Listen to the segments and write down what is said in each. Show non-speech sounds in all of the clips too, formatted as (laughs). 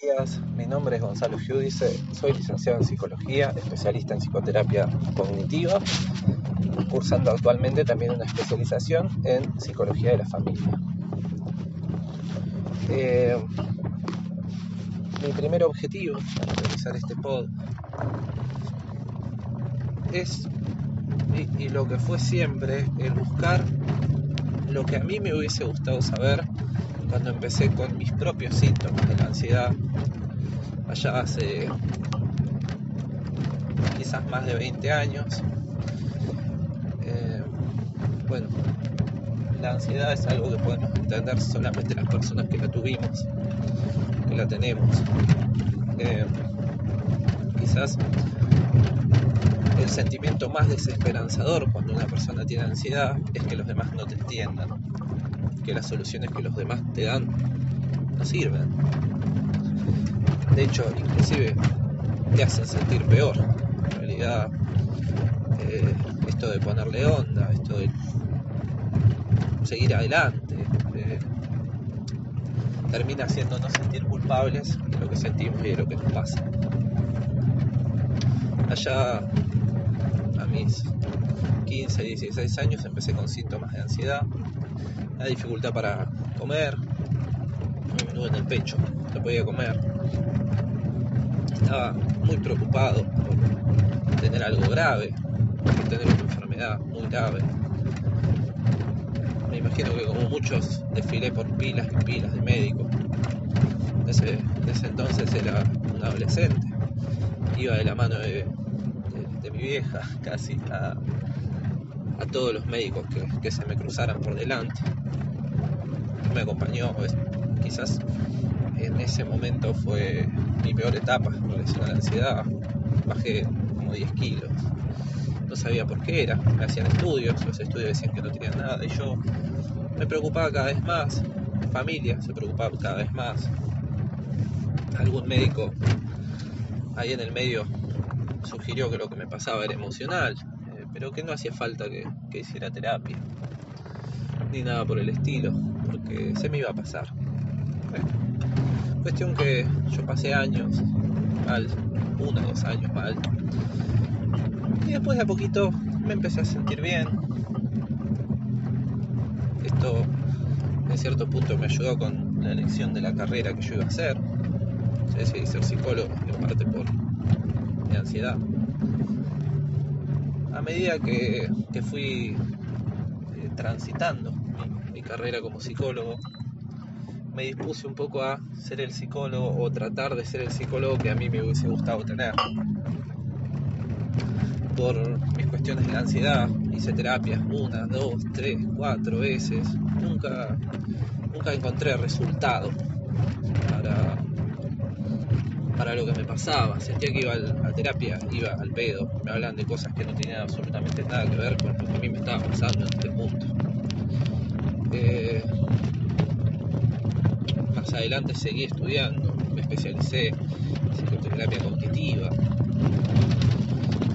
días, mi nombre es Gonzalo Giudice, soy licenciado en psicología, especialista en psicoterapia cognitiva, cursando actualmente también una especialización en psicología de la familia. Eh, mi primer objetivo al realizar este pod es, y, y lo que fue siempre, el buscar lo que a mí me hubiese gustado saber cuando empecé con mis propios síntomas de la ansiedad, allá hace quizás más de 20 años. Eh, bueno, la ansiedad es algo que podemos entender solamente las personas que la tuvimos, que la tenemos. Eh, quizás el sentimiento más desesperanzador cuando una persona tiene ansiedad es que los demás no te entiendan que las soluciones que los demás te dan no sirven. De hecho, inclusive te hacen sentir peor. En realidad, eh, esto de ponerle onda, esto de seguir adelante, eh, termina haciéndonos sentir culpables de lo que sentimos y de lo que nos pasa. Allá a mis 15, 16 años empecé con síntomas de ansiedad la dificultad para comer, me menudo en el pecho, no podía comer. Estaba muy preocupado por tener algo grave, por tener una enfermedad muy grave. Me imagino que como muchos desfilé por pilas y pilas de médicos. Desde, ese entonces era un adolescente. Iba de la mano de, de mi vieja (laughs) casi a, a todos los médicos que, que, se me cruzaran por delante. Me acompañó, pues, quizás en ese momento fue mi peor etapa relación a la ansiedad. Bajé como 10 kilos. No sabía por qué era. Me hacían estudios, los estudios decían que no tenían nada y yo me preocupaba cada vez más. Mi familia se preocupaba cada vez más. Algún médico ahí en el medio sugirió que lo que me pasaba era emocional pero que no hacía falta que, que, hiciera terapia, ni nada por el estilo, porque se me iba a pasar. Bueno, cuestión que yo pasé años mal, uno o dos años mal, y después de a poquito me empecé a sentir bien. Esto en cierto punto me ayudó con la elección de la carrera que yo iba a hacer. Yo decidí ser psicólogo, en parte por mi ansiedad a medida que, que fui eh, transitando mi, carrera como psicólogo, me dispuse un poco a ser el psicólogo o tratar de ser el psicólogo que a mí me hubiese gustado tener. Por mis cuestiones de ansiedad, hice terapias una, dos, tres, cuatro veces. Nunca, nunca encontré resultado para, para lo que me pasaba. Sentía que iba a terapia, iba al pedo. Me hablan de cosas que no tenían absolutamente nada que ver con lo que a mí me estaba pasando en este punto. Eh, más adelante seguí estudiando, me especialicé en psicoterapia cognitiva.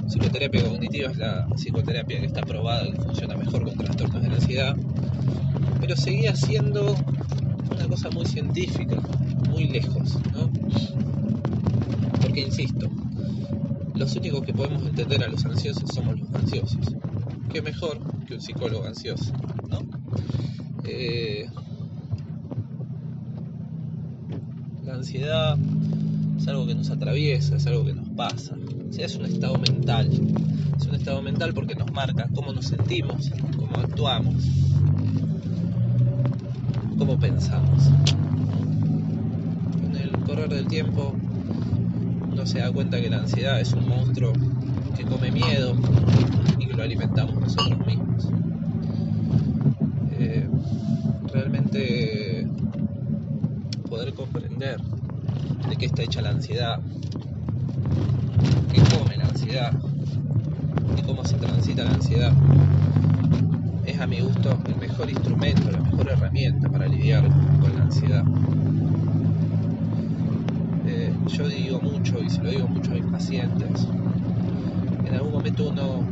Psicoterapia cognitiva es la psicoterapia que está probada que funciona mejor con trastornos de la ansiedad, pero seguía siendo una cosa muy científica, muy lejos, ¿no? Porque insisto, los únicos que podemos entender a los ansiosos somos los ansiosos. ¿Qué mejor que un psicólogo ansioso? ¿no? Eh, la ansiedad es algo que nos atraviesa, es algo que nos pasa. O es un estado mental. Es un estado mental porque nos marca cómo nos sentimos, cómo actuamos, cómo pensamos. Con el correr del tiempo se da cuenta que la ansiedad es un monstruo que come miedo y que lo alimentamos nosotros mismos. Eh, realmente poder comprender de qué está hecha la ansiedad, qué come la ansiedad y cómo se transita la ansiedad es a mi gusto el mejor instrumento, la mejor herramienta para lidiar con la ansiedad yo digo mucho y se lo digo mucho a mis pacientes, en algún momento uno,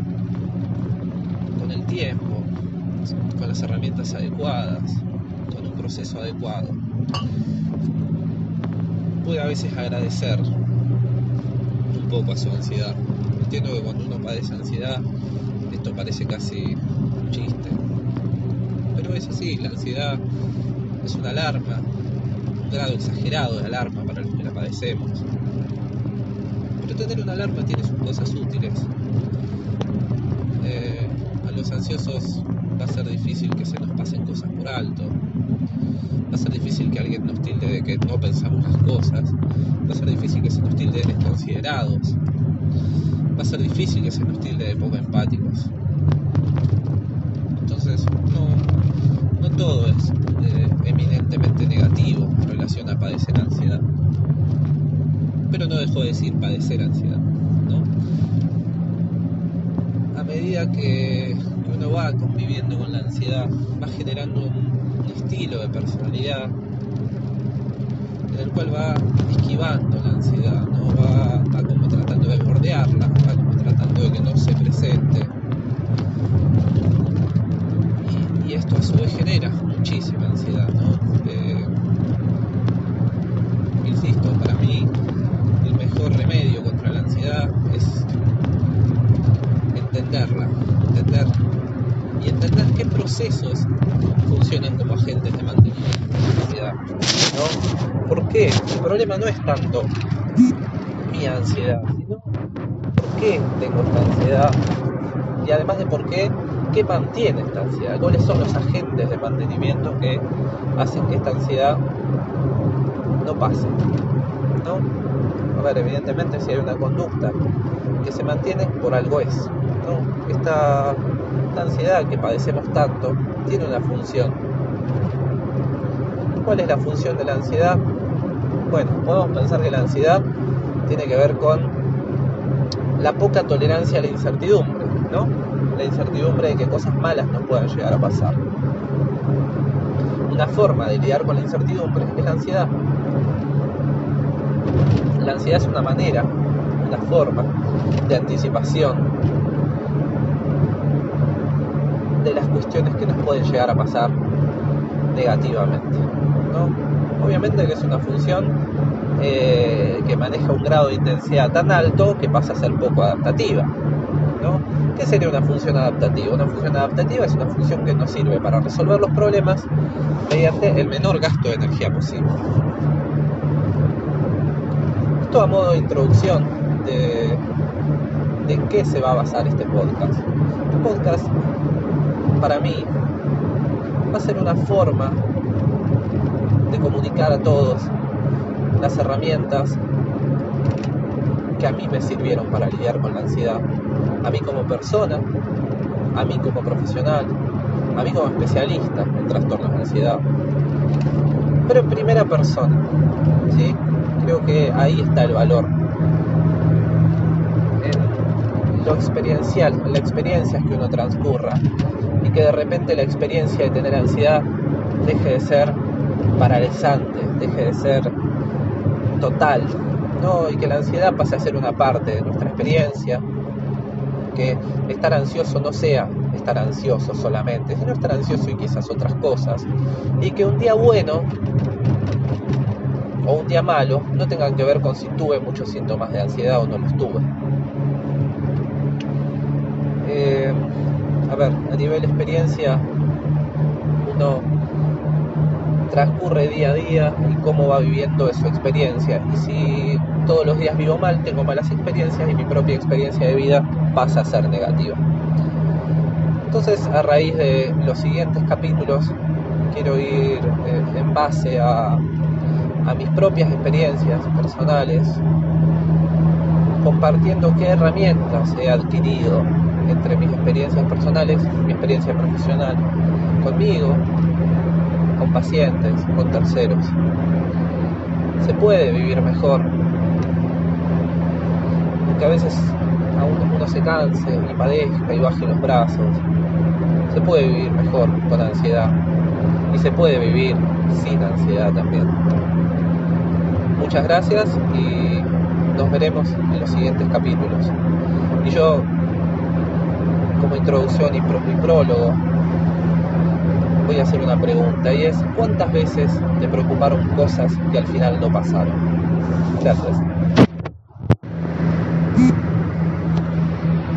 con el tiempo, con las herramientas adecuadas, con un proceso adecuado, puede a veces agradecer un poco a su ansiedad. Entiendo que cuando uno padece ansiedad, esto parece casi un chiste. Pero es así, la ansiedad es una alarma, un grado exagerado de alarma para los que la Pero tener una alarma tiene sus cosas útiles. Eh, a los ansiosos va a ser difícil que se nos pasen cosas por alto. Va a ser difícil que alguien nos tilde de que no pensamos las cosas. Va a ser difícil que se nos tilde de desconsiderados. Va a ser difícil que se nos tilde de poco empáticos. Entonces, no, no todo es eh, eminentemente negativo en relación a padecer no dejo de decir padecer ansiedad. ¿no? A medida que uno va conviviendo con la ansiedad, va generando un, estilo de personalidad en el cual va esquivando la ansiedad, va, como tratando de bordearla, va como tratando de que no se presente. Y, y esto a su vez genera muchísima ansiedad. ¿no? Eh, insisto, para mí el mejor remedio contra la ansiedad es entenderla, entender y entender qué procesos funcionan como agentes de mantenimiento de la. ¿no? ¿Por qué? El problema no es tanto mi ansiedad, sino por qué tengo esta ansiedad y además de por qué, qué mantiene esta ansiedad, cuáles son los agentes de mantenimiento que hacen que esta ansiedad no pase. ¿no? A ver, evidentemente si hay una conducta que se mantiene, por algo es. ¿no? Esta, esta ansiedad que padecemos tanto tiene una función. ¿Cuál es la función de la ansiedad? Bueno, podemos pensar que la ansiedad tiene que ver con la poca tolerancia a la incertidumbre, ¿no? La incertidumbre de que cosas malas nos puedan llegar a pasar. Una forma de lidiar con la incertidumbre es la ansiedad. La ansiedad es una manera, una forma de anticipación de las cuestiones que nos pueden llegar a pasar negativamente. ¿no? Obviamente que es una función eh, que maneja un grado de intensidad tan alto que pasa a ser poco adaptativa. ¿no? ¿Qué sería una función adaptativa? Una función adaptativa es una función que nos sirve para resolver los problemas mediante el menor gasto de energía posible. Esto a modo de introducción de, de qué se va a basar este podcast. Este podcast para mí va a ser una forma de comunicar a todos las herramientas que a mí me sirvieron para lidiar con la ansiedad. A mí como persona, a mí como profesional, a mí como especialista en trastornos de ansiedad. Pero en primera persona, ¿sí? Creo que ahí está el valor. Lo experiencial, en la experiencia que uno transcurra y que de repente la experiencia de tener ansiedad deje de ser paralizante, deje de ser total, ¿no? y que la ansiedad pase a ser una parte de nuestra experiencia, que estar ansioso no sea estar ansioso solamente, sino estar ansioso y quizás otras cosas, y que un día bueno o un día malo no tengan que ver con si tuve muchos síntomas de ansiedad o no los tuve. Eh, a nivel experiencia, uno transcurre día a día y cómo va viviendo su experiencia. Y si todos los días vivo mal, tengo malas experiencias y mi propia experiencia de vida pasa a ser negativa. Entonces, a raíz de los siguientes capítulos, quiero ir eh, en base a mis propias experiencias personales, compartiendo qué herramientas he adquirido entre mis experiencias personales, mi experiencia profesional, conmigo, con pacientes, con terceros. Se puede vivir mejor, aunque a veces aún uno se canse y padezca y baje los brazos. Se puede vivir mejor con ansiedad y se puede vivir sin ansiedad también. Muchas gracias y nos veremos en los siguientes capítulos. Y yo, como introducción y, prólogo, voy a hacer una pregunta y es, ¿cuántas veces te preocuparon cosas que al final no pasaron? Gracias.